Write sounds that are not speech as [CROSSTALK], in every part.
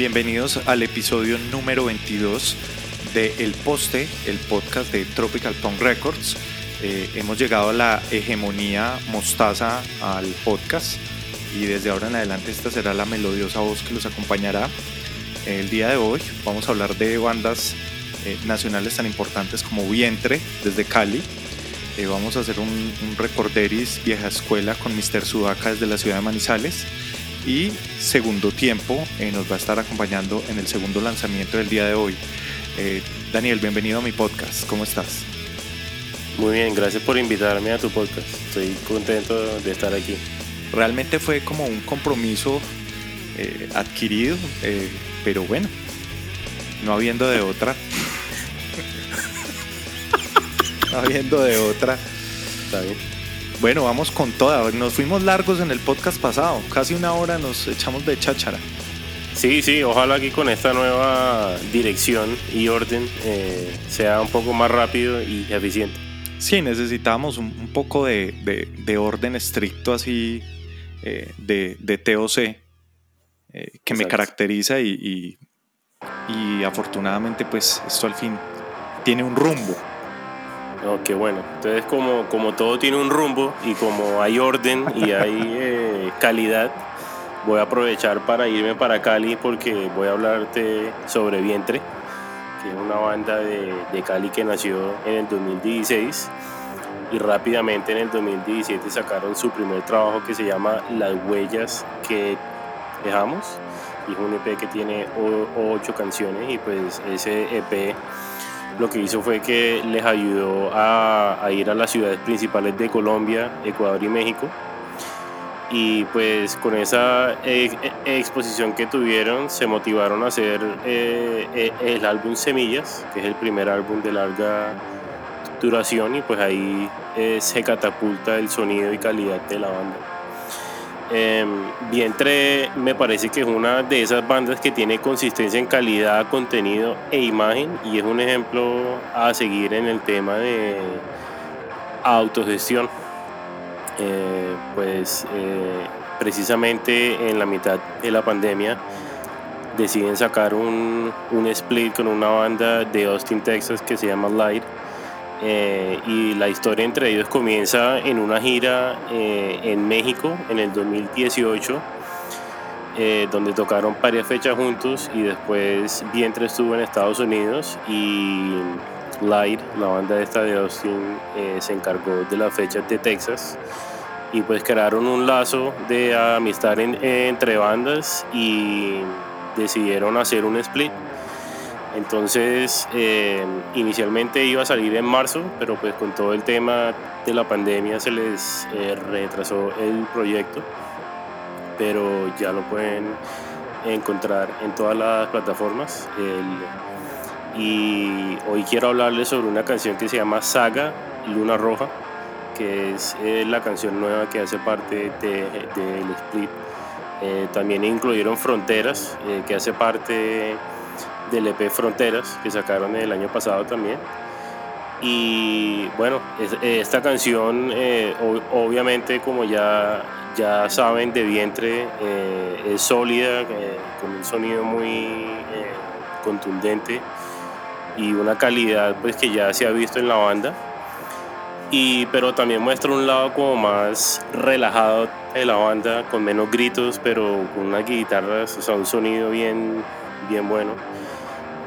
bienvenidos al episodio número 22 de El Poste, el podcast de Tropical Punk Records. Eh, hemos llegado a la hegemonía mostaza al podcast y desde ahora en adelante esta será la melodiosa voz que los acompañará. El día de hoy vamos a hablar de bandas eh, nacionales tan importantes como Vientre desde Cali. Eh, vamos a hacer un, un recorderis vieja escuela con Mr. Sudaka desde la ciudad de Manizales y segundo tiempo eh, nos va a estar acompañando en el segundo lanzamiento del día de hoy. Eh, Daniel, bienvenido a mi podcast, ¿cómo estás? Muy bien, gracias por invitarme a tu podcast, estoy contento de estar aquí. Realmente fue como un compromiso eh, adquirido, pero bueno, no habiendo de otra. [LAUGHS] no habiendo de otra. Está bien. Bueno, vamos con toda. Nos fuimos largos en el podcast pasado. Casi una hora nos echamos de cháchara. Sí, sí, ojalá aquí con esta nueva dirección y orden eh, sea un poco más rápido y eficiente. Sí, necesitamos un, poco de, orden estricto así eh, de, TOC eh, que me caracteriza y, y afortunadamente pues esto al fin tiene un rumbo. Qué bueno. Entonces, como, como todo tiene un rumbo y como hay orden y hay [LAUGHS] eh, calidad, voy a aprovechar para irme para Cali porque voy a hablarte sobre Vientre, que es una banda de, de Cali que nació en el 2016 y rápidamente en el 2017 sacaron su primer trabajo que se llama Las Huellas que dejamos. Y es un EP que tiene ocho canciones y pues ese EP lo que hizo fue que les ayudó a, ir a las ciudades principales de Colombia, Ecuador y México. Y pues con esa e, exposición que tuvieron se motivaron a hacer eh, e, el álbum Semillas, que es el primer álbum de larga duración y pues ahí eh, se catapulta el sonido y calidad de la banda. Eh, Vientre me parece que es una de esas bandas que tiene consistencia en calidad, contenido e imagen y es un ejemplo a seguir en el tema de autogestión. Eh, pues eh, precisamente en la mitad de la pandemia deciden sacar un, un split con una banda de Austin, Texas que se llama Light eh, y la historia entre ellos comienza en una gira eh, en México en el 2018, eh, donde tocaron varias fechas juntos y después Vientre estuvo en Estados Unidos y Light, la banda esta de Austin, se encargó de las fechas de Texas. Y pues crearon un lazo de amistad entre bandas y decidieron hacer un split entonces, eh, inicialmente iba a salir en marzo, pero pues con todo el tema de la pandemia se les eh, retrasó el proyecto, pero ya lo pueden encontrar en todas las plataformas. y hoy quiero hablarles sobre una canción que se llama Saga Luna Roja, que es eh, la canción nueva que hace parte del split. también incluyeron Fronteras, que hace parte del EP Fronteras que sacaron el año pasado también. Y bueno, esta canción eh, obviamente como ya, ya saben de vientre eh, es sólida, eh, con un sonido muy contundente y una calidad pues que ya se ha visto en la banda. Y, pero también muestra un lado como más relajado de la banda, con menos gritos, pero con unas guitarras, o sea, un sonido bien, bien bueno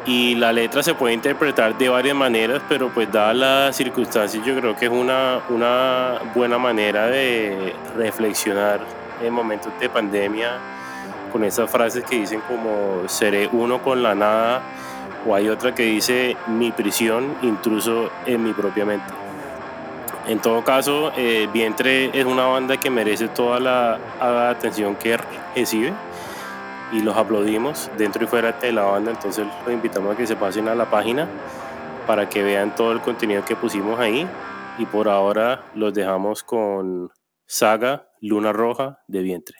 y la letra se puede interpretar de varias maneras, pero pues dadas las circunstancias yo creo que es una, una buena manera de reflexionar en momentos de pandemia con esas frases que dicen como seré uno con la nada o hay otra que dice mi prisión intruso en mi propia mente. En todo caso, eh, Vientre es una banda que merece toda la atención que recibe y los aplaudimos dentro y fuera de la banda. Entonces los invitamos a que se pasen a la página para que vean todo el contenido que pusimos ahí. Y por ahora los dejamos con Saga Luna Roja de Vientre.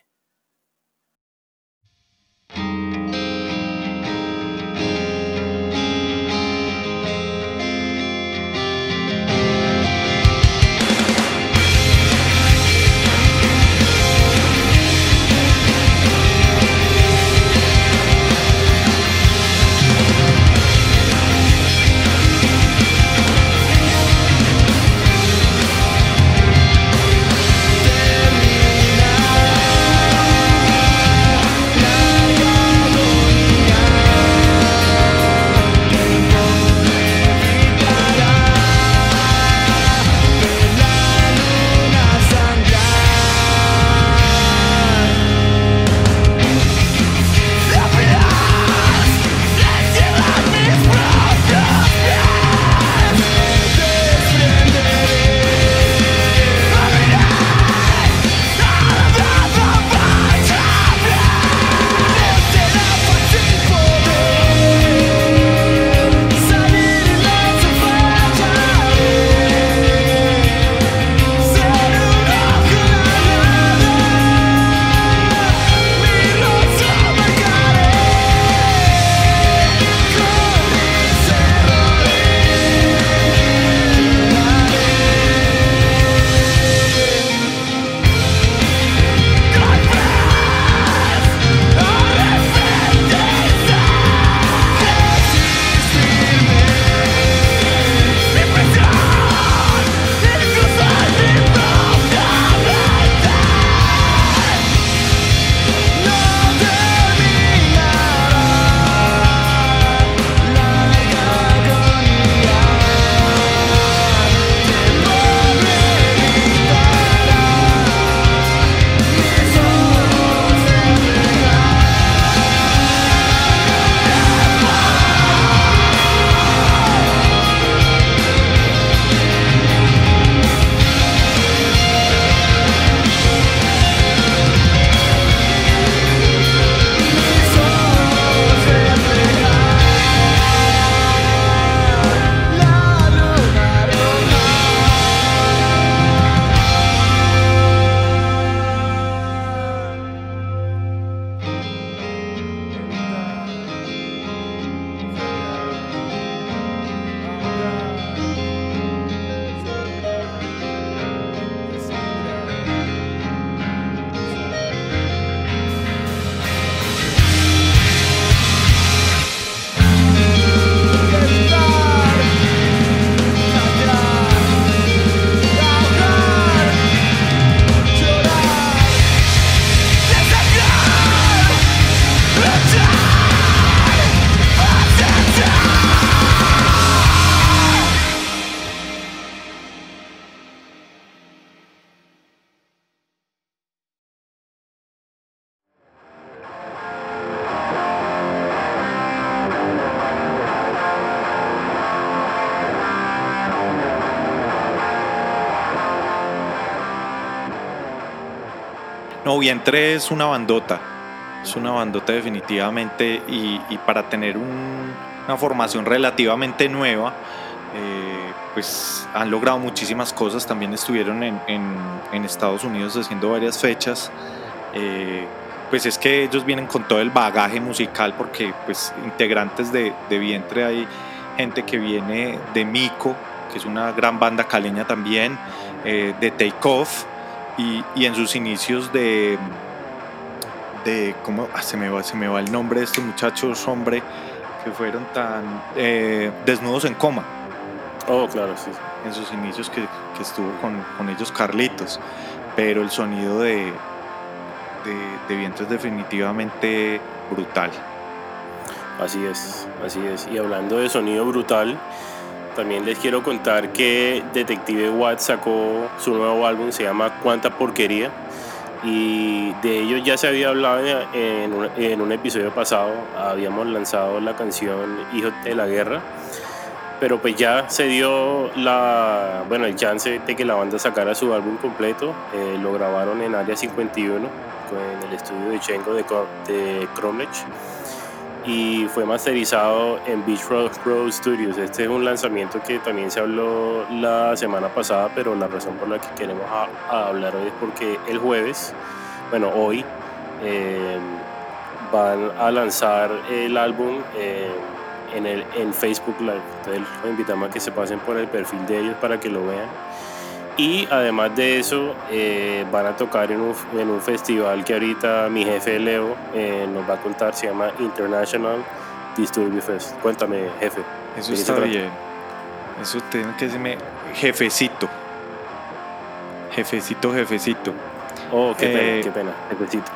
No, Vientre es una bandota, es una bandota definitivamente y, para tener una formación relativamente nueva, eh, pues han logrado muchísimas cosas, también estuvieron en, Estados Unidos haciendo varias fechas. Eh, pues es que ellos vienen con todo el bagaje musical porque pues integrantes de, Vientre hay gente que viene de Mico, que es una gran banda caleña también, eh, de Take Y, en sus inicios de, de ¿cómo? Ah, se, me va, se me va el nombre de estos muchachos, hombre, que fueron tan eh, desnudos en coma. Oh, claro, sí. En sus inicios que, estuvo con, con ellos Carlitos, pero el sonido de, de, viento es definitivamente brutal. Así es, así es. Y hablando de sonido brutal, también les quiero contar que Detective Watt sacó su nuevo álbum, se llama Cuánta Porquería. Y de ello ya se había hablado en un, episodio pasado. Habíamos lanzado la canción Hijos de la Guerra pero pues ya se dio la, bueno, el chance de que la banda sacara su álbum completo. Eh, lo grabaron en Área 51 en el estudio de Chengo de, de y fue masterizado en Beach Road, Studios. Este es un lanzamiento que también se habló la semana pasada, pero la razón por la que queremos hablar hoy es porque el jueves, bueno, hoy, eh, van a lanzar el álbum eh, en, el, en Facebook Live. Entonces los invitamos a que se pasen por el perfil de ellos para que lo vean. Y además de eso, eh, van a tocar en un, en un, festival que ahorita mi jefe Leo eh, nos va a contar, se llama International Disturbia Fest. Cuéntame, jefe. Eso está bien. Eso tiene que decirme jefecito. Jefecito, jefecito. Oh, qué pena, eh, qué pena, jefecito.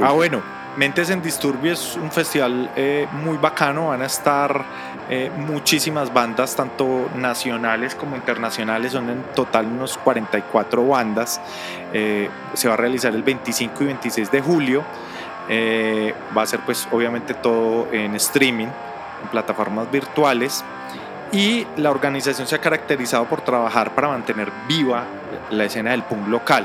Ah, bueno, Mentes en Disturbio es un festival eh, muy bacano, van a estar eh, muchísimas bandas, tanto nacionales como internacionales, son en total unos 44 bandas. Eh, se va a realizar el 25 y 26 de julio. va a ser pues obviamente todo en streaming, en plataformas virtuales. Y la organización se ha caracterizado por trabajar para mantener viva la escena del punk local.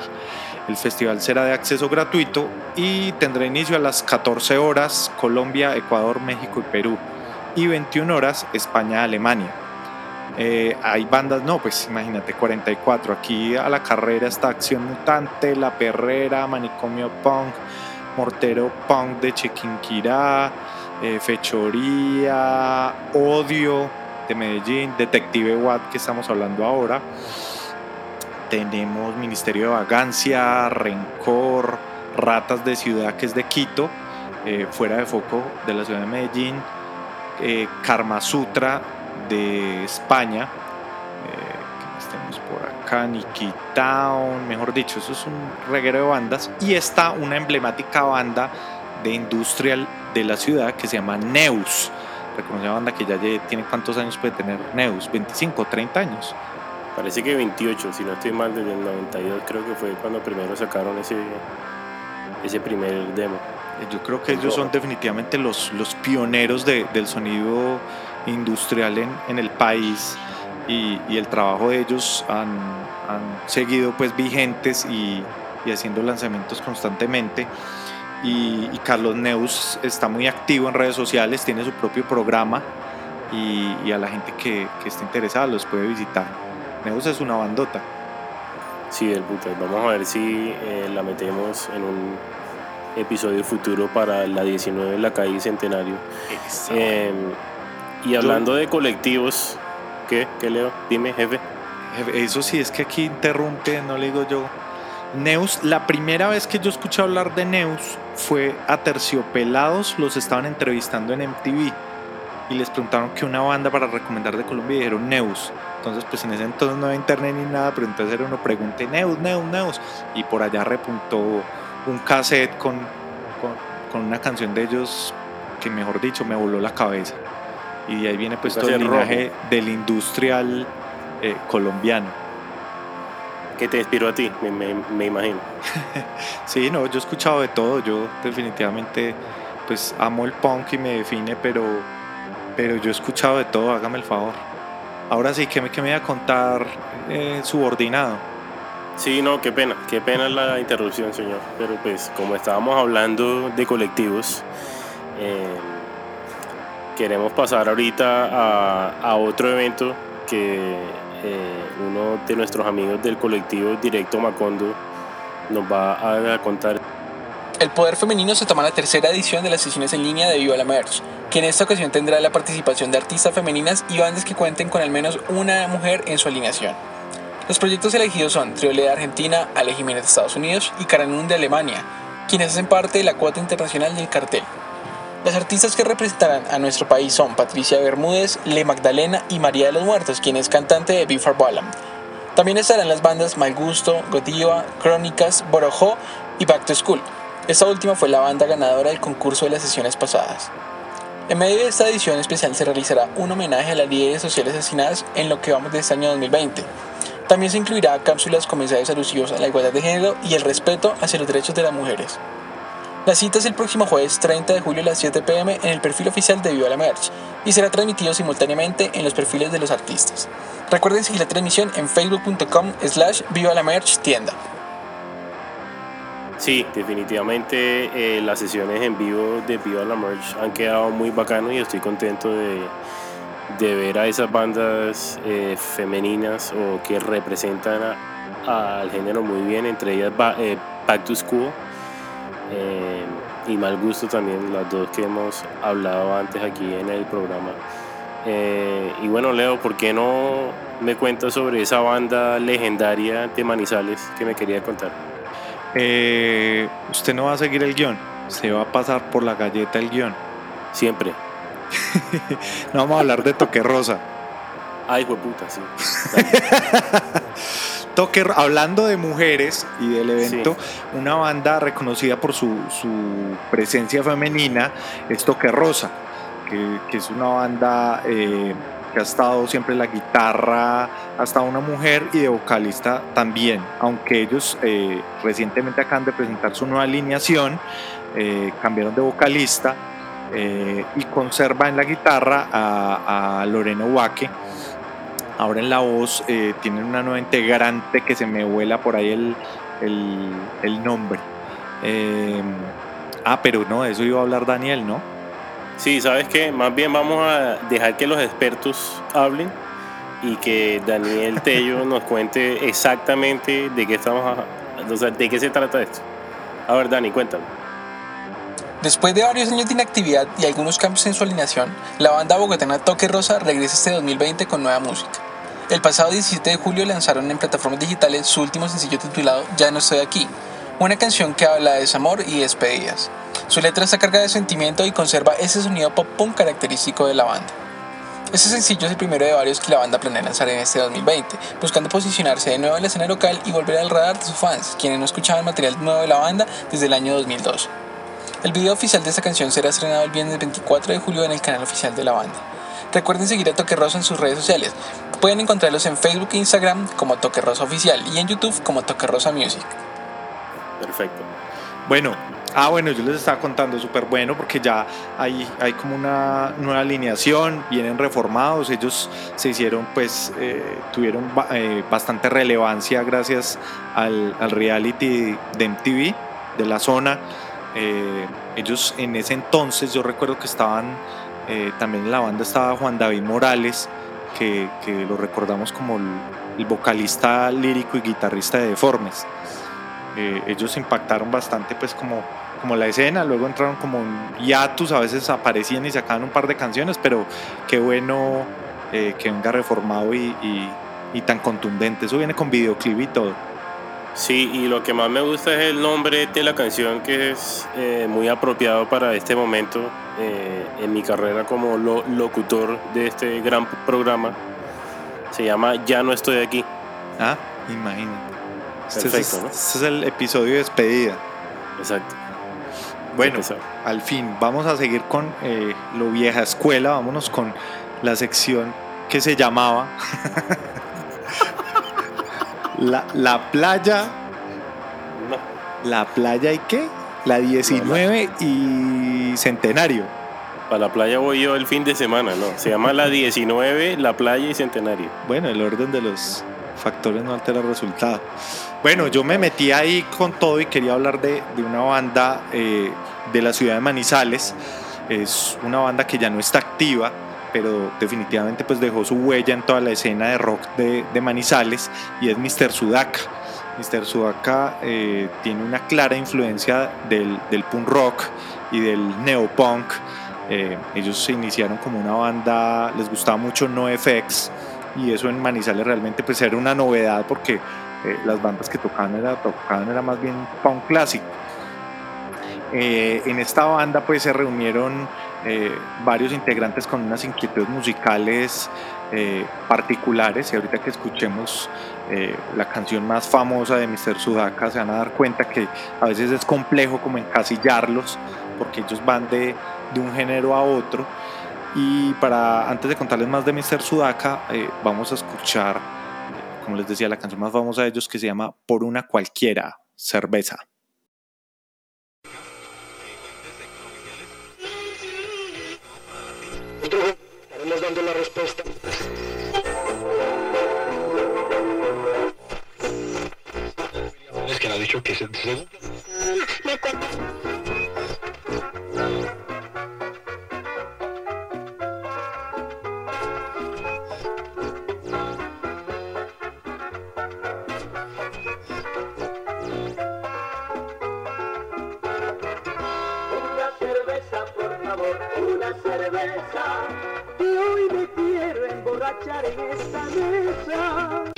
El festival será de acceso gratuito y tendrá inicio a las 14 horas Colombia, Ecuador, México y Perú y 21 horas España, Alemania. Eh, hay bandas, no, pues imagínate, 44. Aquí a la carrera está Acción Mutante, La Perrera, Manicomio Punk, Mortero Punk de Chiquinquirá, eh, Fechoría, Odio de Medellín, Detective Watt que estamos hablando ahora tenemos Ministerio de Vagancia, Rencor, Ratas de Ciudad, que es de Quito, eh, fuera de foco de la ciudad de Medellín, eh, Karma Sutra de España, eh, que estemos por acá, Nikki mejor dicho, eso es un reguero de bandas, y está una emblemática banda de industrial de la ciudad que se llama Neus. Reconocida banda que ya tiene cuántos años puede tener Neus, 25, 30 años. Parece que 28, si no estoy mal, desde el 92 creo que fue cuando primero sacaron ese, ese primer demo. Yo creo que ellos son definitivamente los, los pioneros del sonido industrial en, en el país y, y, el trabajo de ellos han, han seguido pues vigentes y, y, haciendo lanzamientos constantemente. Y, y, Carlos Neus está muy activo en redes sociales, tiene su propio programa y, a la gente que, que esté interesada los puede visitar. Neus es una bandota. Sí, el puto. Vamos a ver si eh, la metemos en un episodio futuro para la 19 en la calle Centenario. Em, y hablando de colectivos, ¿qué? ¿Qué leo? Dime, jefe. Eso sí, es que aquí interrumpe, no le digo yo. Neus, la primera vez que yo escuché hablar de Neus fue a Terciopelados, los estaban entrevistando en MTV y les preguntaron que una banda para recomendar de Colombia y dijeron Neus. Entonces, pues en ese entonces no había internet ni nada, pero entonces era uno pregunte Neus, Neus, Neus. Y por allá repuntó un cassette con, con, una canción de ellos que, mejor dicho, me voló la cabeza. Y de ahí viene pues todo el linaje del industrial eh, colombiano. ¿Qué te inspiró a ti? Me, me, me imagino. [LAUGHS] sí, no, yo he escuchado de todo. Yo definitivamente pues amo el punk y me define, pero pero yo he escuchado de todo, hágame el favor. Ahora sí, que me, me voy a contar eh, subordinado? Sí, no, qué pena, qué pena la interrupción, señor. Pero pues como estábamos hablando de colectivos, eh, queremos pasar ahorita a, a otro evento que eh, uno de nuestros amigos del colectivo Directo Macondo nos va a contar. El Poder Femenino se toma la tercera edición de las sesiones en línea de Viva la Merch, que en esta ocasión tendrá la participación de artistas femeninas y bandas que cuenten con al menos una mujer en su alineación. Los proyectos elegidos son Triole de Argentina, Ale Jiménez de Estados Unidos y Karanun de Alemania, quienes hacen parte de la cuota internacional del cartel. Las artistas que representarán a nuestro país son Patricia Bermúdez, Le Magdalena y María de los Muertos, quien es cantante de Before Ballam. También estarán las bandas Mal Gusto, Godiva, Crónicas, Borojó y Back to School. Esta última fue la banda ganadora del concurso de las sesiones pasadas. En medio de esta edición especial se realizará un homenaje a las líderes sociales asesinadas en lo que vamos de este año 2020. También se incluirá cápsulas con mensajes alusivos a la igualdad de género y el respeto hacia los derechos de las mujeres. La cita es el próximo jueves 30 de julio a las 7 pm en el perfil oficial de Viva la Merch y será transmitido simultáneamente en los perfiles de los artistas. Recuerden seguir la transmisión en facebook.com slash Viva la Merch tienda. Sí, definitivamente eh, las sesiones en vivo de Viva la Merch han quedado muy bacanos y estoy contento de, de ver a esas bandas eh, femeninas o que representan al género muy bien, entre ellas eh, Back to School eh, y Mal Gusto también, las dos que hemos hablado antes aquí en el programa. y bueno, Leo, ¿por qué no me cuentas sobre esa banda legendaria de Manizales que me quería contar? Usted no va a seguir el guion, se va a pasar por la galleta el guion. Siempre. [LAUGHS] no vamos a hablar de Toque Rosa. Ay, puta, sí. [LAUGHS] Toque, hablando de mujeres y del evento, una banda reconocida por su, presencia femenina es Toque Rosa, que, es una banda eh, ha estado siempre la guitarra, hasta una mujer y de vocalista también, aunque ellos eh, recientemente acaban de presentar su nueva alineación, eh, cambiaron de vocalista eh, y conserva en la guitarra a, Lorena Ubaque. Ahora en la voz eh, tienen una nueva integrante que se me vuela por ahí el, el, nombre. Eh, ah, pero no, eso iba a hablar Daniel, ¿no? Sí, sabes que más bien vamos a dejar que los expertos hablen y que Daniel Tello [LAUGHS] nos cuente exactamente de qué estamos, o sea, de qué se trata esto. A ver, Dani, cuéntame. Después de varios años de inactividad y algunos cambios en su alineación, la banda bogotana Toque Rosa regresa este 2020 con nueva música. El pasado 17 de julio lanzaron en plataformas digitales su último sencillo titulado Ya no estoy aquí, una canción que habla de desamor y despedidas. Su letra está cargada de sentimiento y conserva ese sonido pop punk característico de la banda. Este sencillo es el primero de varios que la banda planea lanzar en este 2020, buscando posicionarse de nuevo en la escena local y volver al radar de sus fans, quienes no escuchaban material nuevo de la banda desde el año 2002. El video oficial de esta canción será estrenado el viernes 24 de julio en el canal oficial de la banda. Recuerden seguir a Toque Rosa en sus redes sociales. Pueden encontrarlos en Facebook e Instagram como Toque Rosa Oficial y en YouTube como Toque Rosa Music. Perfecto. Bueno, ah bueno, yo les estaba contando súper bueno porque ya hay, hay como una nueva alineación, vienen reformados, ellos se hicieron pues, eh, tuvieron eh, bastante relevancia gracias al, al reality de MTV de la zona eh, ellos en ese entonces, yo recuerdo que estaban, también en la banda estaba Juan David Morales, que, lo recordamos como el, vocalista lírico y guitarrista de Deformes. Ellos impactaron bastante pues como, como la escena, luego entraron como un hiatus, a veces aparecían y sacaban un par de canciones, pero qué bueno que venga reformado y, y tan contundente, eso viene con videoclip y todo. Sí, y lo que más me gusta es el nombre de la canción que es eh, muy apropiado para este momento eh, en mi carrera como locutor de este gran programa. Se llama Ya no estoy aquí. Ah, imagínate. Este es, ¿no? Este es el episodio de despedida. Exacto. Bueno, al fin, vamos a seguir con eh, lo vieja escuela, vámonos con la sección que se llamaba [LAUGHS] La, la playa. La playa y qué? La 19 y Centenario. Para la playa voy yo el fin de semana, ¿no? Se llama la 19, la playa y Centenario. Bueno, el orden de los factores no alteran el resultado. Bueno, yo me metí ahí con todo y quería hablar de, una banda eh, de la ciudad de Manizales. Es una banda que ya no está activa, pero definitivamente pues dejó su huella en toda la escena de rock de, Manizales y es Mr. Sudaka. Mr. Sudaka eh, tiene una clara influencia del, del punk rock y del neopunk. Eh, ellos se iniciaron como una banda, les gustaba mucho NoFX y eso en Manizales realmente pues era una novedad porque eh, las bandas que tocaban era, tocaban era más bien punk clásico. Eh, en esta banda pues se reunieron eh, varios integrantes con unas inquietudes musicales particulares y ahorita que escuchemos la canción más famosa de Mr. Sudaka se van a dar cuenta que a veces es complejo como encasillarlos porque ellos van de, de un género a otro y para antes de contarles más de Mr. Sudaka vamos a escuchar como les decía la canción más famosa de ellos que se llama Por una cualquiera cerveza Estaremos dando la respuesta. Es que ha dicho que se... cerveza. Que hoy me quiero emborrachar en esta mesa.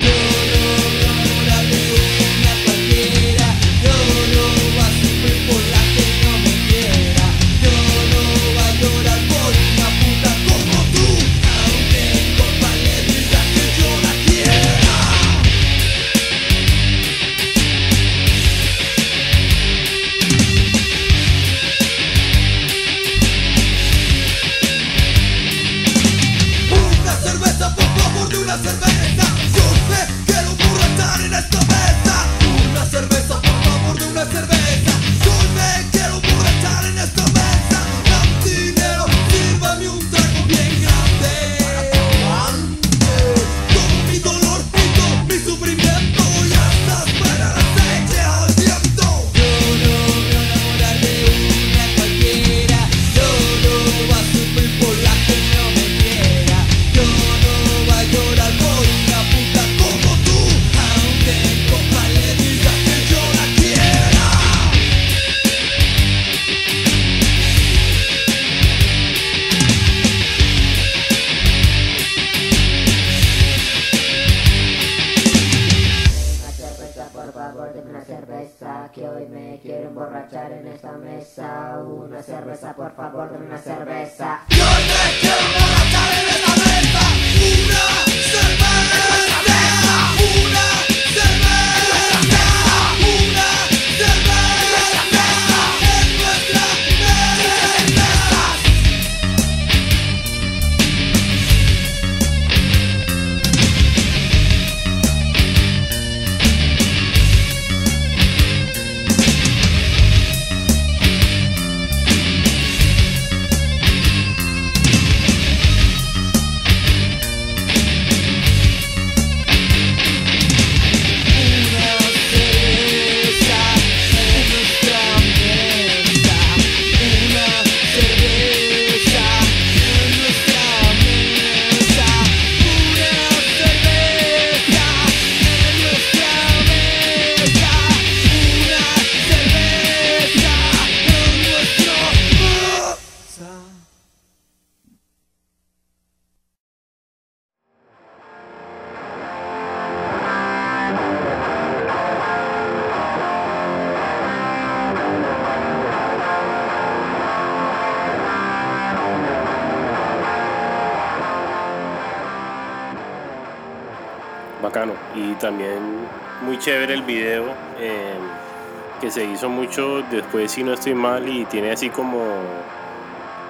Después, si no estoy mal, y tiene así como,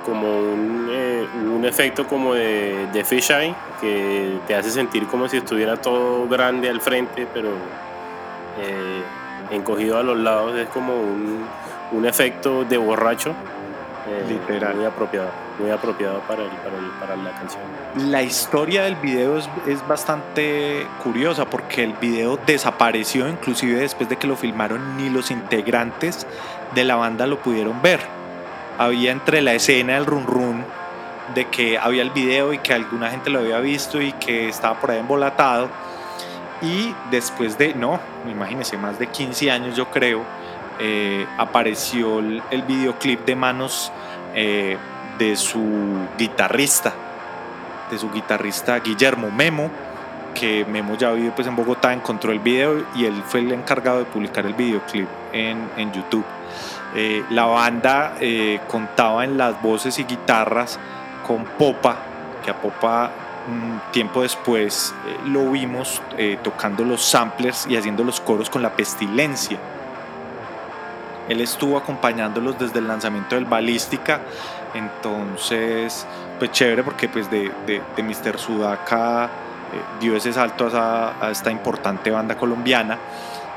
como un, eh, un efecto como de, de fisheye que te hace sentir como si estuviera todo grande al frente, pero eh, encogido a los lados. Es como un, un efecto de borracho. Eh, Literal. Muy apropiado, muy apropiado para, el- para, el- para la canción. La historia del video es, es bastante curiosa porque el video desapareció inclusive después de que lo filmaron ni los integrantes de la banda lo pudieron ver. Había entre la escena del run run de que había el video y que alguna gente lo había visto y que estaba por ahí embolatado. Y después de, no, imagínense, más de 15 años yo creo, eh, apareció el, videoclip de manos eh, de su guitarrista, de su guitarrista Guillermo Memo, que Memo ya vive pues en Bogotá, encontró el video y él fue el encargado de publicar el videoclip en, YouTube. Eh, la banda contaba en las voces y guitarras con Popa, que a Popa un tiempo después lo vimos tocando los samplers y haciendo los coros con la pestilencia. Él estuvo acompañándolos desde el lanzamiento del Balística, entonces pues chévere porque pues de, de, de Mr. Sudaka eh, dio ese salto a, esta importante banda colombiana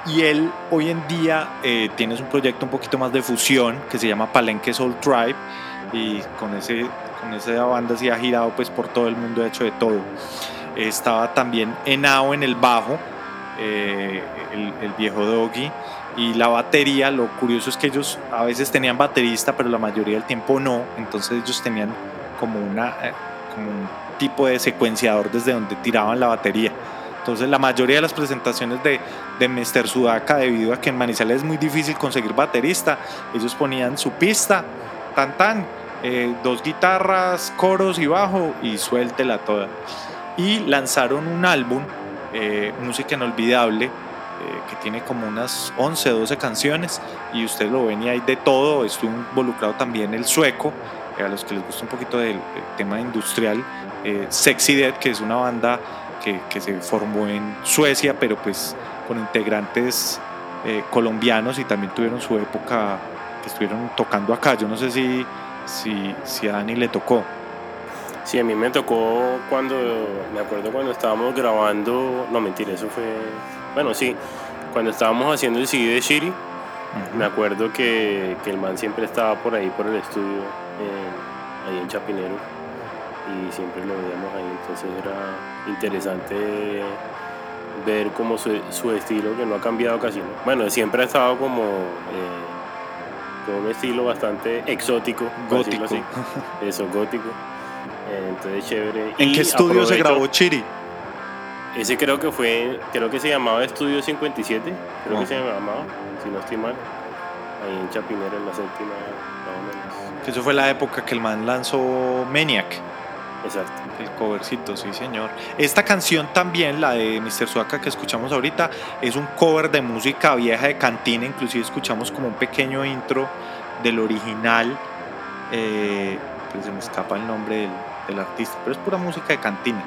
y él hoy en día eh, tiene un proyecto un poquito más de fusión que se llama Palenque Soul Tribe y con, ese, con esa banda sí ha girado pues por todo el mundo, ha hecho de todo. Estaba también Enao en el bajo, eh, el viejo Doggy, y la batería, lo curioso es que ellos a veces tenían baterista, pero la mayoría del tiempo no, entonces ellos tenían como, una, eh, como un tipo de secuenciador desde donde tiraban la batería. Entonces la mayoría de las presentaciones de, de Mr. Sudaka, debido a que en Manizales es muy difícil conseguir baterista, ellos ponían su pista, tan tan, eh, dos guitarras, coros y bajo y suéltela toda. Y lanzaron un álbum, eh, Música Inolvidable, que tiene como unas 11, 12 canciones y usted lo ven y hay de todo, estuvo involucrado también el sueco, eh, a los que les gusta un poquito del, tema industrial, eh, Sexy Dead, que es una banda que, que se formó en Suecia, pero pues con integrantes eh, colombianos y también tuvieron su época que estuvieron tocando acá. Yo no sé si, si, si a Dani le tocó. Sí, a mí me tocó cuando, me acuerdo cuando estábamos grabando, no mentira, eso fue, bueno, sí, cuando estábamos haciendo el CD de Shiri, me acuerdo que, que el man siempre estaba por ahí, por el estudio, eh, ahí en Chapinero, y siempre lo veíamos ahí, entonces era interesante ver como su, su estilo, que no ha cambiado casi, ¿no? bueno, siempre ha estado como... eh, con un estilo bastante exótico, Gótico. así. Eso, gótico. Eh, Entonces, chévere. ¿En Y qué estudio se grabó Chiri? Ese creo que fue, creo que se llamaba Estudio 57, creo Ah. que se llamaba, si no estoy mal. Ahí en Chapinero, en la séptima, más o menos. Eso fue la época que el man lanzó Maniac. Exacto. El covercito, sí señor. Esta canción también, la de Mr. Suaka que escuchamos ahorita, es un cover de música vieja de cantina, inclusive escuchamos como un pequeño intro del original, eh, pues se me escapa el nombre del, del artista, pero es pura música de cantina.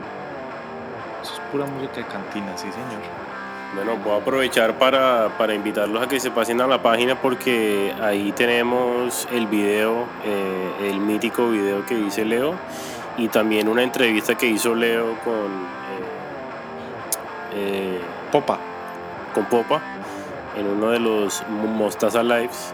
Pura música de cantina, sí señor. Bueno, voy a aprovechar para, para invitarlos a que se pasen a la página porque ahí tenemos el video, eh, el mítico video que dice Leo y también una entrevista que hizo Leo con, eh, eh, Popa. con Popa en uno de los Mostaza Lives.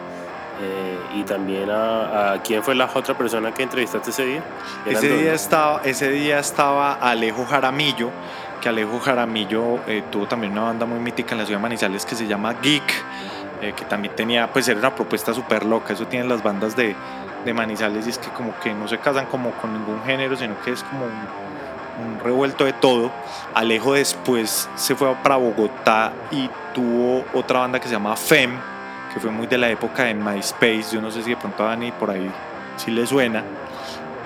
eh, y también a, a quién fue la otra persona que entrevistaste ese día. Ese día, estaba, ese día estaba Alejo Jaramillo, que Alejo Jaramillo eh, tuvo también una banda muy mítica en la ciudad de Manizales que se llama Geek, eh, que también tenía, pues era una propuesta súper loca, eso tienen las bandas de, Manizales y es que como que no se casan como con ningún género, sino que es como un, revuelto de todo. Alejo después se fue para Bogotá y tuvo otra banda que se llama FEM, que fue muy de la época de MySpace, yo no sé si de pronto a Dani por ahí si le suena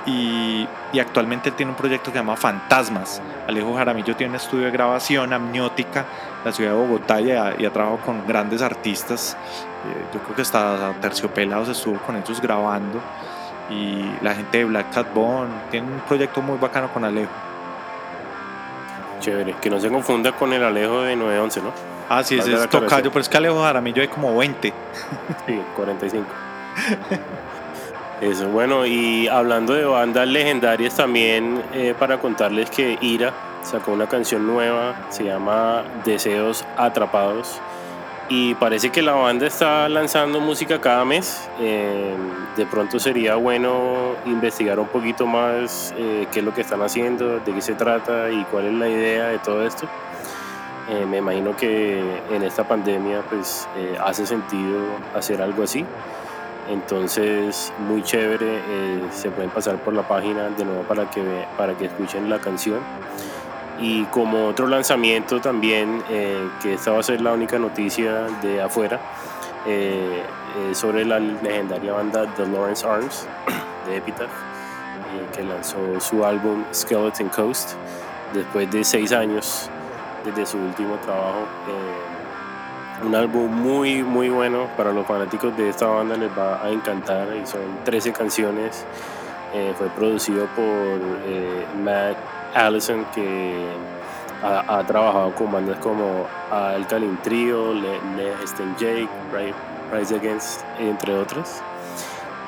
y, y actualmente él tiene un proyecto que se llama Fantasmas. Alejo Jaramillo tiene un estudio de grabación, Amniótica, en la ciudad de Bogotá y ha, y ha trabajado con grandes artistas. Eh, yo creo que hasta Terciopelados estuvo con ellos grabando. Y la gente de Black Cat Bone tiene un proyecto muy bacano con Alejo. Chévere, que no se confunda con el Alejo de 911, ¿no? Ah, sí, ese es. Tocayo, pero es que Alejo Jaramillo hay como 20. Sí, 45. [LAUGHS] Eso, bueno, y hablando de bandas legendarias también, eh, para contarles que Ira sacó una canción nueva, se llama Deseos Atrapados. Y parece que la banda está lanzando música cada mes. Eh, de pronto sería bueno investigar un poquito más eh, qué es lo que están haciendo, de qué se trata y cuál es la idea de todo esto. Eh, me imagino que en esta pandemia pues hace sentido hacer algo así. Entonces, muy chévere, eh, se pueden pasar por la página de nuevo para que, para que escuchen la canción. Y como otro lanzamiento también, eh, que esta va a ser la única noticia de afuera, eh, eh, sobre la legendaria banda The Lawrence Arms de Epitaph, eh, que lanzó su álbum Skeleton Coast después de seis años desde su último trabajo. Un álbum muy, muy bueno para los fanáticos de esta banda, les va a encantar y son 13 canciones. Eh, fue producido por eh, Matt Allison, que ha, trabajado con bandas como Alkaline Trio, Le, Less Than Jake, Ri- Rise Against, entre otras.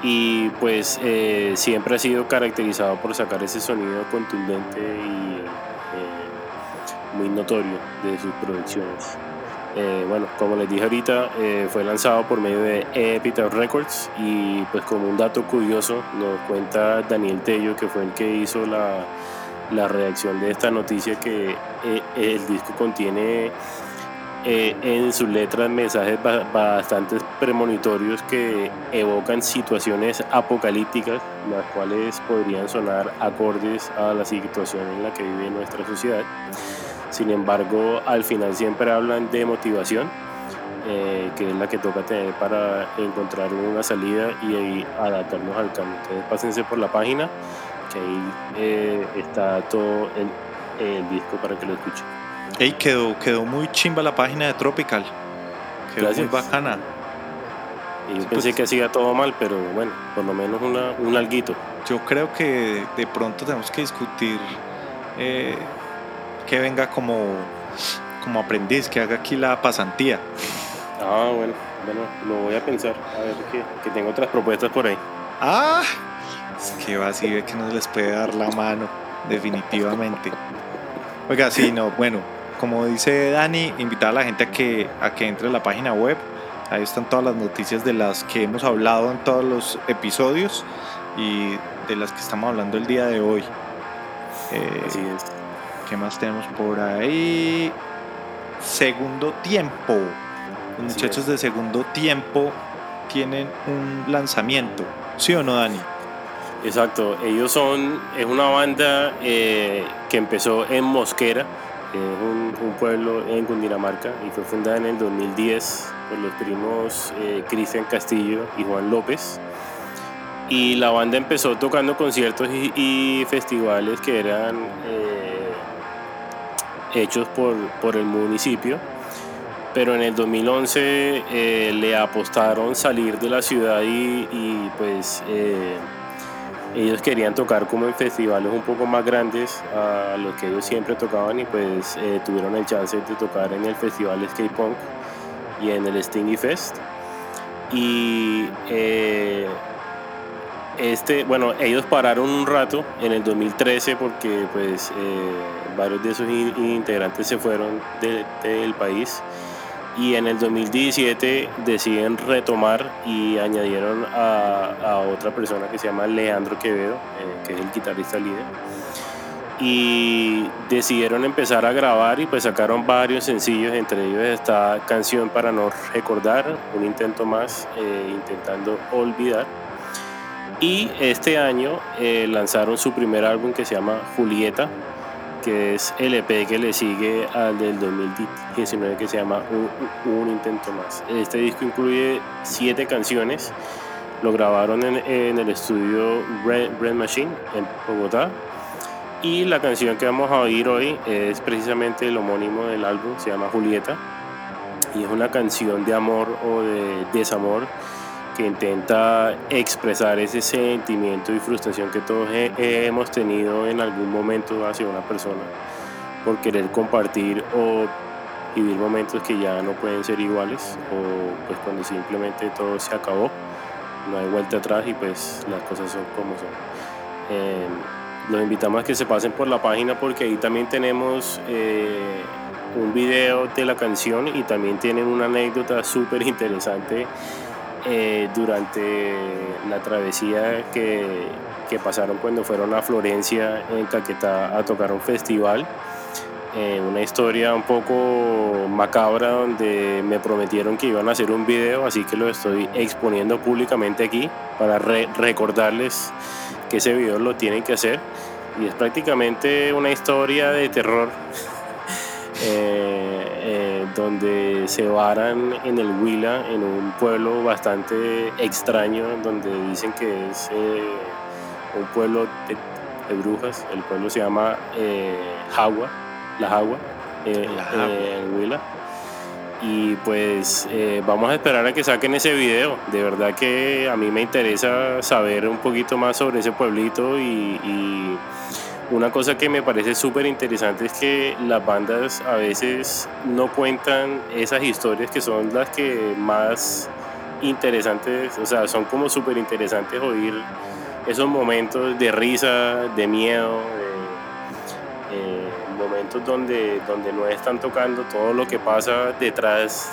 Y pues eh, siempre ha sido caracterizado por sacar ese sonido contundente y muy notorio de sus producciones. Eh, bueno, como les dije ahorita, eh, fue lanzado por medio de Epitaph Records y pues como un dato curioso nos cuenta Daniel Tello, que fue el que hizo la, la redacción de esta noticia, que eh, el disco contiene en sus letras mensajes ba- bastante premonitorios que evocan situaciones apocalípticas, las cuales podrían sonar acordes a la situación en la que vive nuestra sociedad. Sin embargo, al final siempre hablan de motivación, eh, que es la que toca tener para encontrar una salida y ahí adaptarnos al cambio. Entonces, pásense por la página, que ahí eh, está todo el, el disco para que lo escuchen. Ey, quedó, quedó muy chimba la página de Tropical. Quedó Gracias. muy bacana. Y yo Sí, pensé pues. que hacía todo mal, pero bueno, por lo menos una, un alguito. Yo creo que de pronto tenemos que discutir eh, que venga como, como aprendiz, que haga aquí la pasantía. Ah, bueno, bueno, lo voy a pensar. A ver, que, que tengo otras propuestas por ahí. ¡Ah! Es que va así ve que no les puede dar la mano, definitivamente. Oiga, sí, no, bueno, como dice Dani, invitar a la gente a que, a que entre a la página web. Ahí están todas las noticias de las que hemos hablado en todos los episodios y de las que estamos hablando el día de hoy. Eh, Así es. ¿Qué más tenemos por ahí? Segundo tiempo. Los Así muchachos es. de segundo tiempo tienen un lanzamiento. ¿Sí o no, Dani? Exacto, ellos son, es una banda eh, que empezó en Mosquera, que es un, un pueblo en Cundinamarca, y fue fundada en el 2010 por los primos eh, Cristian Castillo y Juan López. Y la banda empezó tocando conciertos y, y festivales que eran eh, hechos por, por el municipio. Pero en el 2011 eh, le apostaron salir de la ciudad y, pues eh, ellos querían tocar como en festivales un poco más grandes a los que ellos siempre tocaban y pues eh, tuvieron el chance de tocar en el festival Skate Punk y en el Stingy Fest. Y este, bueno, ellos pararon un rato en el 2013 porque pues eh, varios de in- integrantes se fueron de- del país y en el 2017 deciden retomar y añadieron a, otra persona que se llama Leandro Quevedo, eh, que es el guitarrista líder. Y decidieron empezar a grabar y pues sacaron varios sencillos, entre ellos esta canción para no recordar, un intento más, eh, intentando olvidar. Y este año eh, lanzaron su primer álbum que se llama Julieta, que es el EP que le sigue al del 2019 que se llama Un, Intento Más. Este disco incluye siete canciones, lo grabaron en, en el estudio Red, Red Machine en Bogotá. Y la canción que vamos a oír hoy es precisamente el homónimo del álbum, se llama Julieta. Y es una canción de amor o de desamor que intenta expresar ese sentimiento y frustración que todos he- hemos tenido en algún momento hacia una persona por querer compartir o vivir momentos que ya no pueden ser iguales o pues cuando simplemente todo se acabó, no hay vuelta atrás y pues las cosas son como son. Eh, los invitamos a que se pasen por la página porque ahí también tenemos eh, un video de la canción y también tienen una anécdota súper interesante eh, durante la travesía que, que pasaron cuando fueron a Florencia en Caquetá a tocar un festival. Eh, una historia un poco macabra donde me prometieron que iban a hacer un video, así que lo estoy exponiendo públicamente aquí para re- recordarles que ese video lo tienen que hacer. Y es prácticamente una historia de terror [LAUGHS] eh, donde se varan en el Huila, en un pueblo bastante extraño, donde dicen que es eh, un pueblo de, de brujas. El pueblo se llama eh, Jagua, La Jagua, eh, La Jagua. en Huila. Y pues vamos a esperar a que saquen ese video. De verdad que a mí me interesa saber un poquito más sobre ese pueblito y, y una cosa que me parece súper interesante es que las bandas a veces no cuentan esas historias que son las que más interesantes, o sea, son como súper interesantes oír esos momentos de risa, de miedo, eh, momentos donde, donde no están tocando todo lo que pasa detrás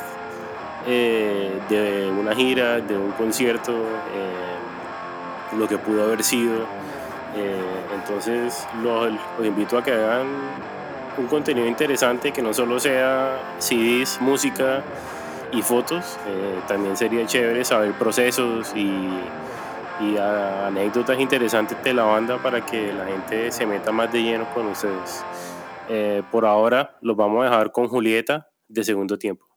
eh, de una gira, de un concierto, eh, lo que pudo haber sido. Eh, entonces los, invito a que hagan un contenido interesante que no solo sea CDs, música y fotos, eh, también sería chévere saber procesos y, anécdotas interesantes de la banda para que la gente se meta más de lleno con ustedes. Eh, por ahora los vamos a dejar con Julieta de segundo tiempo.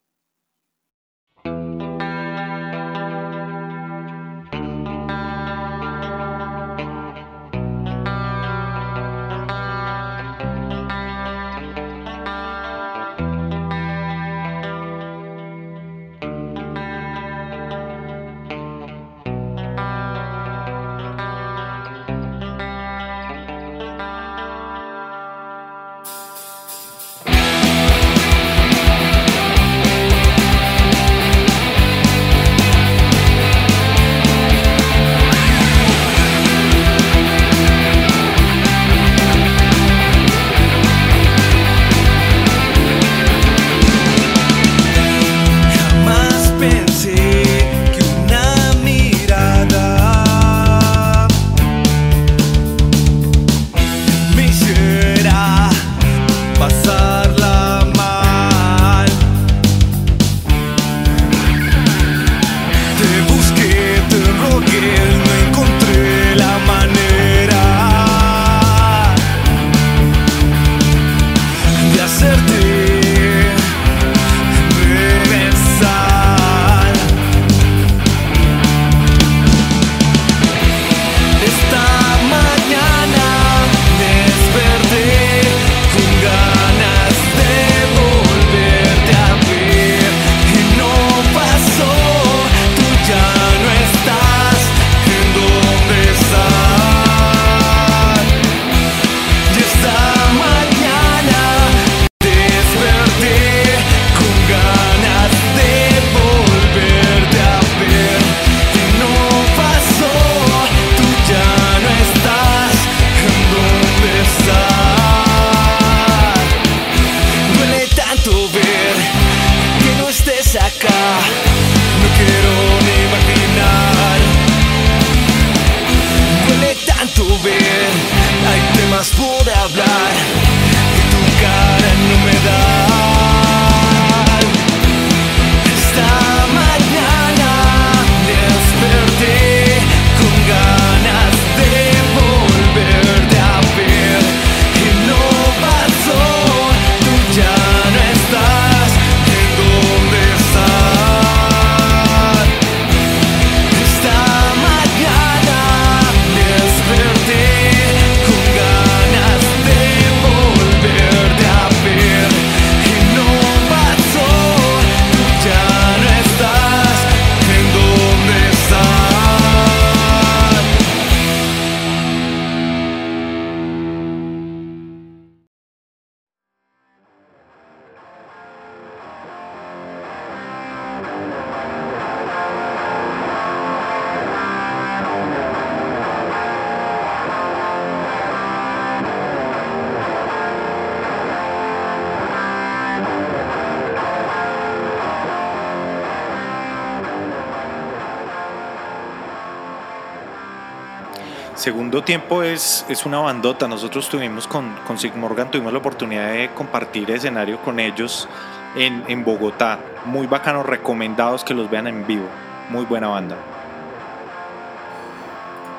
Segundo tiempo es, es una bandota. Nosotros tuvimos con, con Sigmorgan, tuvimos la oportunidad de compartir escenario con ellos en, en Bogotá. Muy bacanos, recomendados que los vean en vivo. Muy buena banda.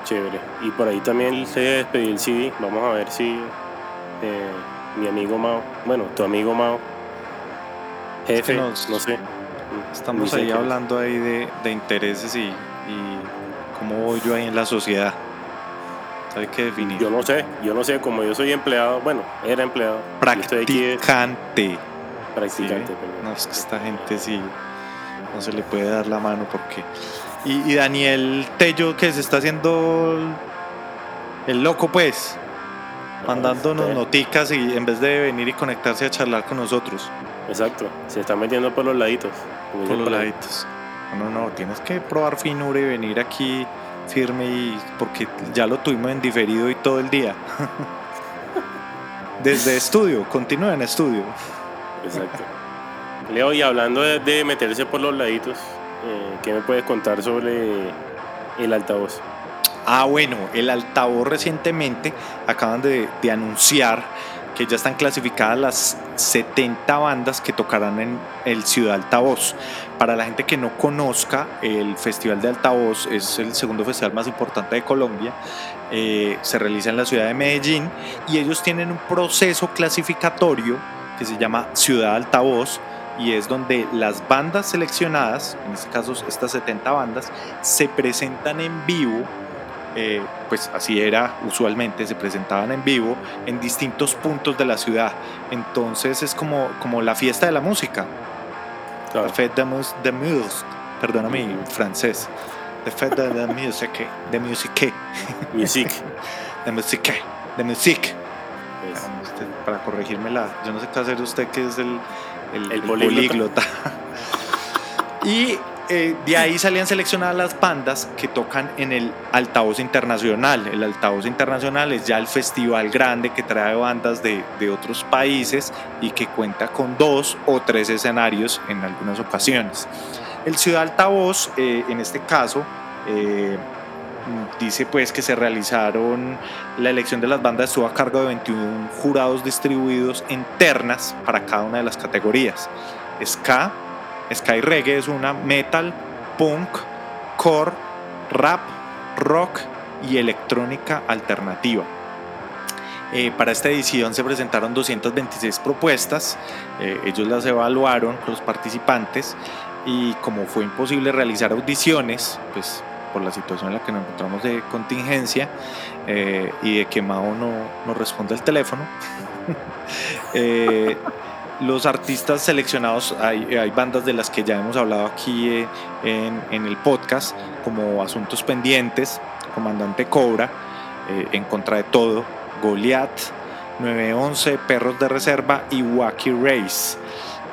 Chévere. Y por ahí también se despedió el CD. Vamos a ver si eh, mi amigo Mao, bueno, tu amigo Mao, jefe, nos- no sé. Estamos ahí hablando ahí de, de intereses y, y cómo voy yo ahí en la sociedad. Hay que definir. Yo no sé, yo no sé, como yo soy empleado, bueno, era empleado. Practicante. practicante. Sí, perdón. No, es que esta gente sí no se le puede dar la mano porque. Y, y Daniel Tello que se está haciendo el, loco, pues, mandándonos usted- noticas y en vez de venir y conectarse a charlar con nosotros Exacto, se está metiendo por los laditos. por los laditos. No, no, tienes que probar finura y venir aquí firme y porque ya lo tuvimos en diferido y todo el día. Desde estudio, continúa en estudio. Exacto. Leo, y hablando de, de meterse por los laditos, eh, ¿qué me puedes contar sobre el altavoz? Ah, bueno, el altavoz recientemente acaban de, de anunciar que ya están clasificadas las 70 bandas que tocarán en el Ciudad Altavoz. Para la gente que no conozca, el Festival de Altavoz es el segundo festival más importante de Colombia. Eh, se realiza en la ciudad de Medellín y ellos tienen un proceso clasificatorio que se llama Ciudad Altavoz y es donde las bandas seleccionadas, en este caso estas 70 bandas, se presentan en vivo eh, pues así era usualmente, se presentaban en vivo en distintos puntos de la ciudad. Entonces es como, como la fiesta de la música, Claro. la fête de, mus de musique, perdona mi francés, la fête de la musique, de musique, [LAUGHS] Music. de musique, de musique. para corregírmela, yo no sé qué hacer usted que es el, el, El el políglota. políglota. [LAUGHS] y eh, de ahí salían seleccionadas las bandas que tocan en el altavoz internacional. El altavoz internacional es ya el festival grande que trae bandas de, de otros países y que cuenta con dos o tres escenarios en algunas ocasiones. El Ciudad Altavoz, eh, en este caso, eh, dice pues que se realizaron la elección de las bandas estuvo a cargo de 21 jurados distribuidos en ternas para cada una de las categorías. Ska, ska y reggae es una, metal, punk, core, rap, rock y electrónica alternativa. Eh, para esta edición se presentaron 226 propuestas, eh, ellos las evaluaron los participantes y como fue imposible realizar audiciones, pues por la situación en la que nos encontramos de contingencia eh, y de que Mao no, no responde el teléfono, [LAUGHS] los artistas seleccionados, hay, bandas de las que ya hemos hablado aquí eh, en, en el podcast, como Asuntos Pendientes, Comandante Cobra, eh, En Contra de Todo, Goliath, 911, Perros de Reserva y Wacky Race.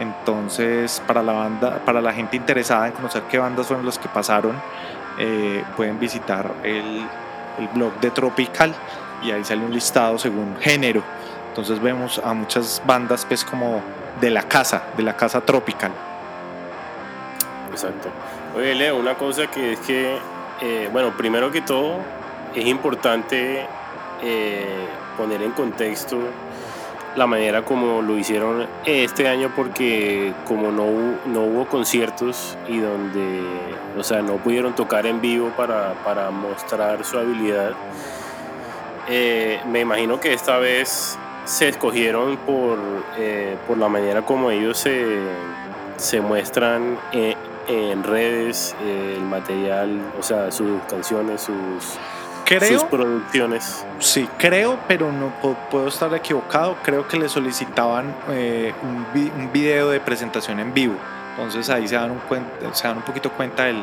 Entonces, para la banda, para la gente interesada en conocer qué bandas fueron las que pasaron, eh, pueden visitar el, el blog de Tropical y ahí sale un listado según género. Entonces vemos a muchas bandas pues como de la casa, de la casa Tropical. Exacto. Oye, Leo, una cosa que es que, eh, bueno, primero que todo, es importante eh, poner en contexto la manera como lo hicieron este año porque como no, no hubo conciertos y donde, o sea, no pudieron tocar en vivo para, para mostrar su habilidad, eh, me imagino que esta vez se escogieron por, eh, por la manera como ellos se, se muestran eh, en redes, eh, el material, o sea, sus canciones, sus, sus producciones. sí, creo, pero no pu- puedo estar equivocado. Creo que le solicitaban eh, un, vi- un video de presentación en vivo. Entonces ahí se dan un, cuenta, se dan un poquito cuenta del,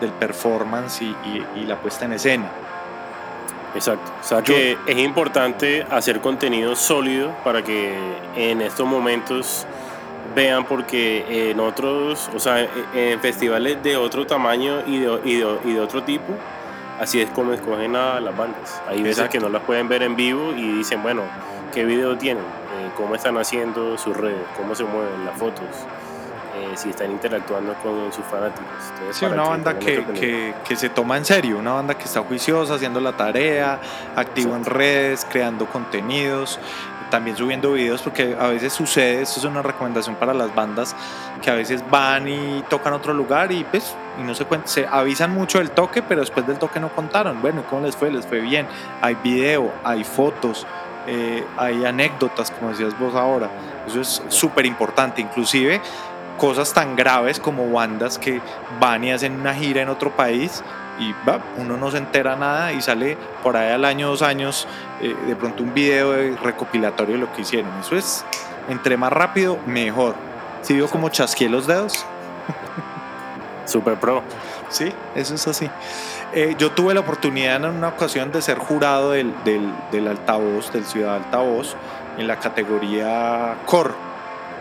del performance y, y- y la puesta en escena. Exacto. O sea Yo- que es importante hacer contenido sólido para que en estos momentos vean porque en otros, o sea, en festivales de otro tamaño y de, y de- y de otro tipo, así es como escogen a las bandas. Hay veces Exacto. que no las pueden ver en vivo y dicen, bueno, ¿qué video tienen? Eh, ¿Cómo están haciendo sus redes? ¿Cómo se mueven las fotos? Eh, si están interactuando con sus fanáticos. Entonces, Sí, una banda que, que- que se toma en serio, una banda que está juiciosa, haciendo la tarea, activo en redes, creando contenidos, también subiendo videos, porque a veces sucede, esto es una recomendación para las bandas, que a veces van y tocan otro lugar y pues y no se se avisan mucho del toque, pero después del toque no contaron. Bueno, ¿y ¿cómo les fue? Les fue bien. Hay video, hay fotos, eh, hay anécdotas, como decías vos ahora. Eso es súper importante, inclusive cosas tan graves como bandas que van y hacen una gira en otro país y uno no se entera nada y sale por ahí al año, dos años, eh, de pronto un video de recopilatorio de lo que hicieron. Eso es, entre más rápido, mejor. Si vio como chasqué los dedos, [LAUGHS] Super Pro. sí, eso es así. Eh, yo tuve la oportunidad en una ocasión de ser jurado del, del, del altavoz, del Ciudad Altavoz, en la categoría core.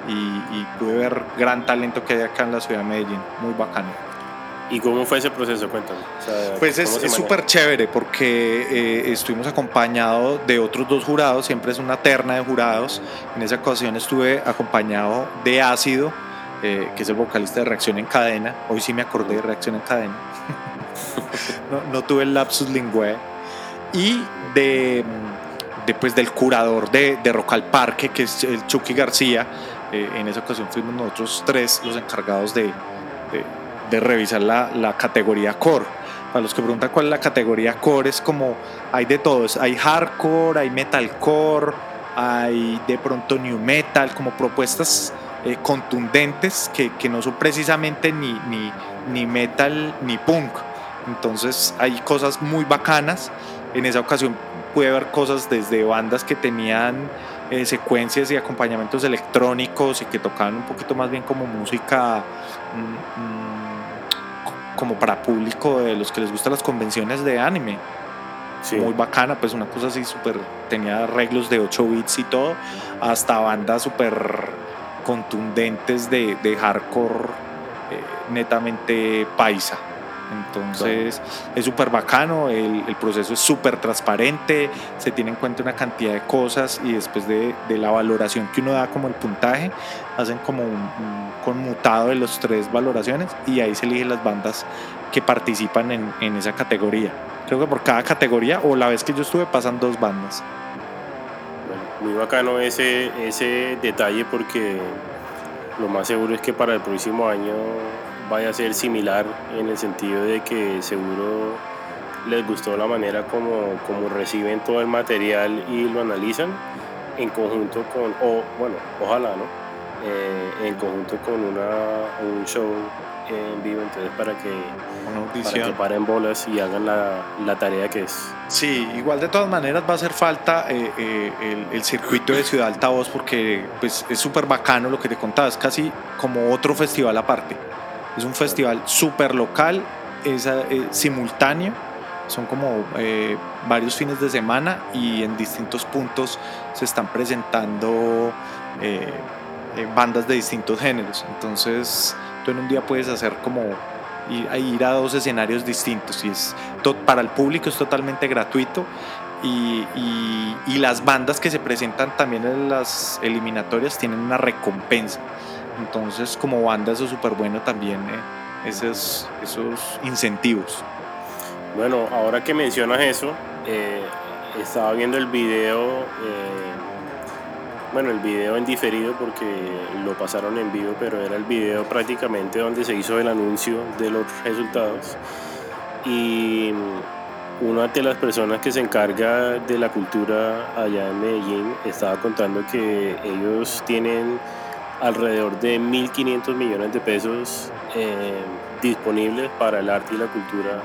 Y, y pude ver gran talento que hay acá en la ciudad de Medellín, muy bacano. ¿Y cómo fue ese proceso? Cuéntame. O sea, Pues es súper chévere porque eh, estuvimos acompañados de otros dos jurados, siempre es una terna de jurados. En esa ocasión estuve acompañado de Ácido, eh, que es el vocalista de Reacción en Cadena. Hoy sí me acordé de Reacción en Cadena. [LAUGHS] no, no tuve el lapsus lingüe. Y de, de, pues, del curador de, de Rock al Parque, que es el Chucky García. Eh, en esa ocasión fuimos nosotros tres los encargados de, de, de revisar la, la categoría core. Para los que preguntan cuál es la categoría core, es como hay de todos. Hay hardcore, hay metalcore, hay de pronto new metal, como propuestas eh, contundentes que, que no son precisamente ni, ni, ni metal ni punk. Entonces hay cosas muy bacanas. En esa ocasión pude ver cosas desde bandas que tenían eh, secuencias y acompañamientos electrónicos y que tocaban un poquito más bien como música mm, mm, como para público de los que les gustan las convenciones de anime. Sí. Muy bacana, pues una cosa así súper, tenía arreglos de 8 bits y todo, hasta bandas súper contundentes de, de hardcore eh, netamente paisa. Entonces es súper bacano, el, proceso es súper transparente, se tiene en cuenta una cantidad de cosas y después de, la valoración que uno da como el puntaje, hacen como un, conmutado de las tres valoraciones y ahí se eligen las bandas que participan en, esa categoría. Creo que por cada categoría o la vez que yo estuve pasan dos bandas. Muy bacano ese, ese detalle porque lo más seguro es que para el próximo año vaya a ser similar en el sentido de que seguro les gustó la manera como, como reciben todo el material y lo analizan en conjunto con, o bueno, ojalá, ¿no? Eh, en conjunto con una, un show en vivo, entonces para que, para que paren bolas y hagan la, la tarea que es. Sí, igual de todas maneras va a hacer falta eh, eh, el, el circuito de Ciudad Altavoz porque pues, es súper bacano lo que te contaba, es casi como otro festival aparte. Es un festival súper local, es eh, simultáneo, son como eh, varios fines de semana y en distintos puntos se están presentando eh, bandas de distintos géneros. Entonces tú en un día puedes hacer como ir, a ir a dos escenarios distintos y es para el público es totalmente gratuito y- y las bandas que se presentan también en las eliminatorias tienen una recompensa. Entonces como banda eso es súper bueno también eh, esos, esos incentivos. Bueno, ahora que mencionas eso, eh, estaba viendo el video, eh, bueno, el video en diferido porque lo pasaron en vivo, pero era el video prácticamente donde se hizo el anuncio de los resultados. Y una de las personas que se encarga de la cultura allá en Medellín estaba contando que ellos tienen alrededor de 1.500 millones de pesos eh, disponibles para el arte y la cultura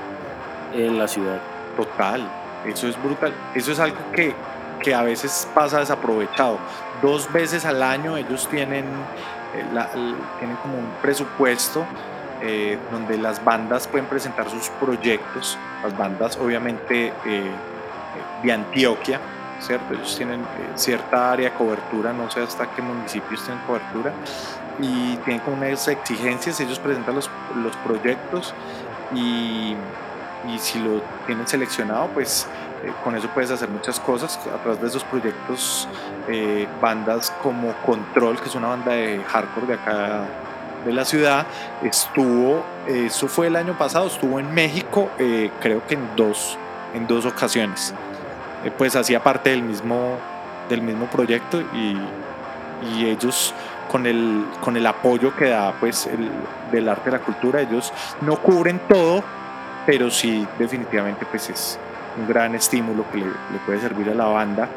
en la ciudad. Total, eso es brutal. Eso es algo que, que a veces pasa desaprovechado. Dos veces al año ellos tienen, eh, tienen como un presupuesto eh, donde las bandas pueden presentar sus proyectos. Las bandas obviamente de Antioquia, ¿cierto? Ellos tienen eh, cierta área de cobertura, no sé hasta qué municipios tienen cobertura, y tienen como unas exigencias, ellos presentan los, los proyectos y y si lo tienen seleccionado, pues eh, con eso puedes hacer muchas cosas. A través de esos proyectos, eh, bandas como Control, que es una banda de hardcore de acá de la ciudad. Estuvo, eso fue el año pasado, estuvo en México, creo que en dos, en dos ocasiones. Eh, pues hacía parte del mismo, del mismo proyecto y, y ellos con el, con el apoyo que da pues el, del arte y la cultura, ellos no cubren todo, pero sí definitivamente pues es un gran estímulo que le, puede servir a la banda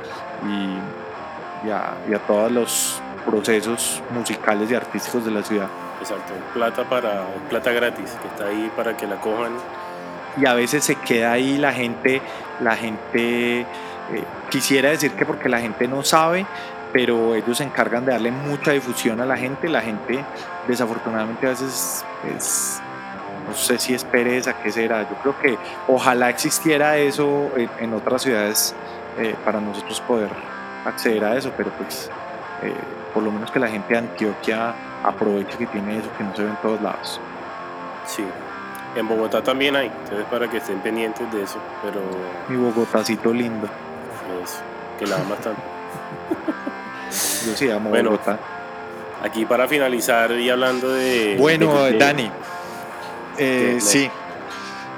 y, y a todos los procesos musicales y artísticos de la ciudad. Exacto, plata para plata gratis, que está ahí para que la cojan. Y a veces se queda ahí la gente, la gente, eh, quisiera decir que porque la gente no sabe, pero ellos se encargan de darle mucha difusión a la gente, la gente desafortunadamente a veces es, no sé si es pereza, qué será, yo creo que ojalá existiera eso en, otras ciudades eh, para nosotros poder acceder a eso, pero pues eh, por lo menos que la gente de Antioquia aproveche que tiene eso que no se ve en todos lados. Sí. En Bogotá también hay, entonces para que estén pendientes de eso, pero Mi Bogotacito lindo. pues, que la amas tanto. [LAUGHS] Yo sí amo Bueno, Bogotá. Aquí para finalizar y hablando de... Bueno, de- de- Dani, eh, sí.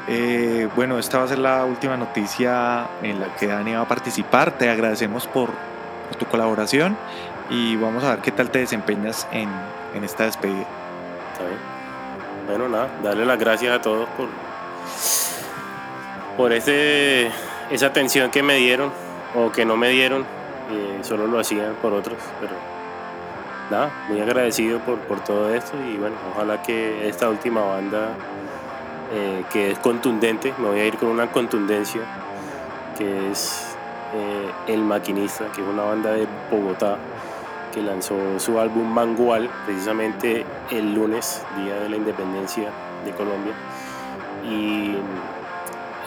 Eh, bueno, esta va a ser la última noticia en la que Dani va a participar. Te agradecemos por, por tu colaboración y vamos a ver qué tal te desempeñas en, en esta despedida. Está bien. Bueno, nada, darle las gracias a todos por, por ese, esa atención que me dieron o que no me dieron, solo lo hacían por otros, pero nada, muy agradecido por, por todo esto y bueno, ojalá que esta última banda eh, que es contundente, me voy a ir con una contundencia, que es eh, El Maquinista, que es una banda de Bogotá que lanzó su álbum Mangual precisamente el lunes, día de la independencia de Colombia. Y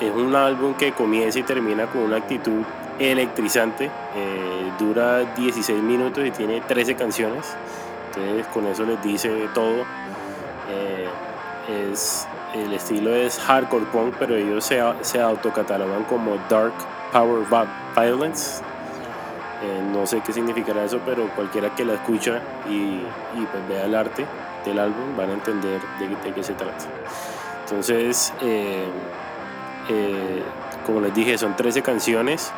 es un álbum que comienza y termina con una actitud electrizante. eh, dura 16 minutos y tiene 13 canciones. Entonces con eso les dice todo. Eh, es, el estilo es hardcore punk, pero ellos se, se autocatalogan como dark power vi- violence. Eh, no sé qué significará eso, pero cualquiera que la escucha y, y, pues vea el arte del álbum van a entender de, de qué se trata. Entonces, eh, eh, como les dije, son 13 canciones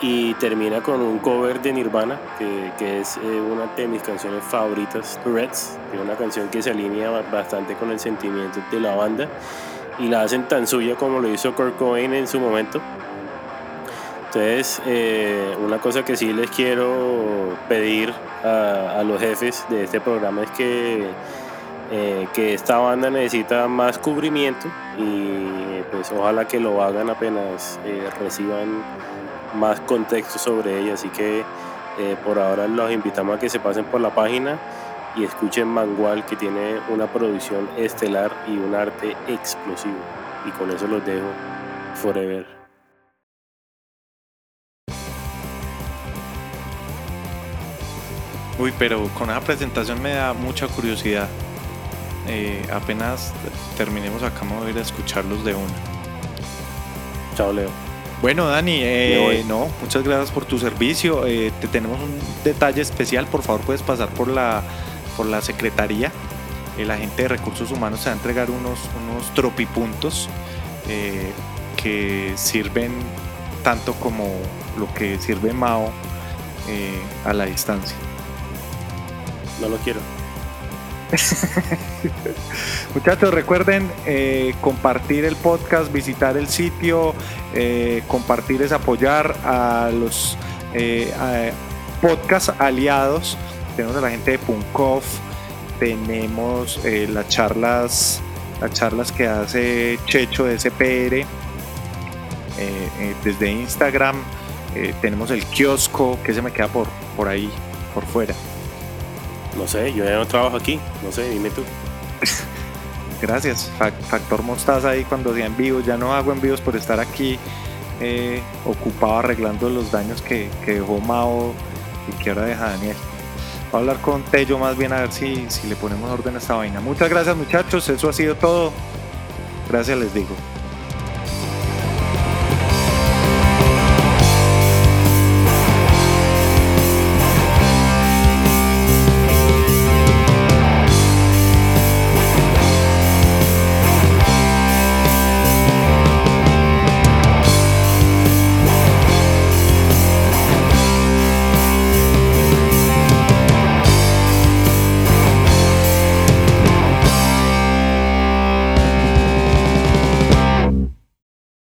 y termina con un cover de Nirvana, que, que es eh, una de mis canciones favoritas, Reds, que es una canción que se alinea ba- bastante con el sentimiento de la banda y la hacen tan suya como lo hizo Kurt Cobain en su momento. Entonces, eh, una cosa que sí les quiero pedir a, los jefes de este programa es que, eh, que esta banda necesita más cubrimiento y pues ojalá que lo hagan apenas eh, reciban más contexto sobre ella. Así que por ahora los invitamos a que se pasen por la página y escuchen Mangual que tiene una producción estelar y un arte explosivo. Y con eso los dejo forever. Uy, pero con esa presentación me da mucha curiosidad. Eh, apenas terminemos acá, me voy a ir a escucharlos de una. Chao Leo. Bueno, Dani, eh, no, muchas gracias por tu servicio. Eh, te tenemos un detalle especial. Por favor, puedes pasar por la, por la secretaría. El agente de recursos humanos te va a entregar unos, unos tropipuntos eh, que sirven tanto como lo que sirve Mao a la distancia. No lo quiero. [LAUGHS] Muchachos, recuerden eh, compartir el podcast, visitar el sitio, eh, compartir es apoyar a los eh, a- podcast aliados. Tenemos a la gente de Punkoff, tenemos eh, las charlas, las charlas que hace Checho de SPR eh, eh, desde Instagram. tenemos el kiosco que se me queda por, por ahí, por fuera. No sé, yo ya no trabajo aquí. No sé, dime tú. [LAUGHS] Gracias. Fac- Factor Mostaza ahí cuando hacía envíos. Ya no hago envíos por estar aquí eh, ocupado arreglando los daños que, que dejó Mao y que ahora deja Daniel. Voy a hablar con Tello más bien a ver si, si le ponemos orden a esta vaina. Muchas gracias muchachos. Eso ha sido todo. Gracias les digo.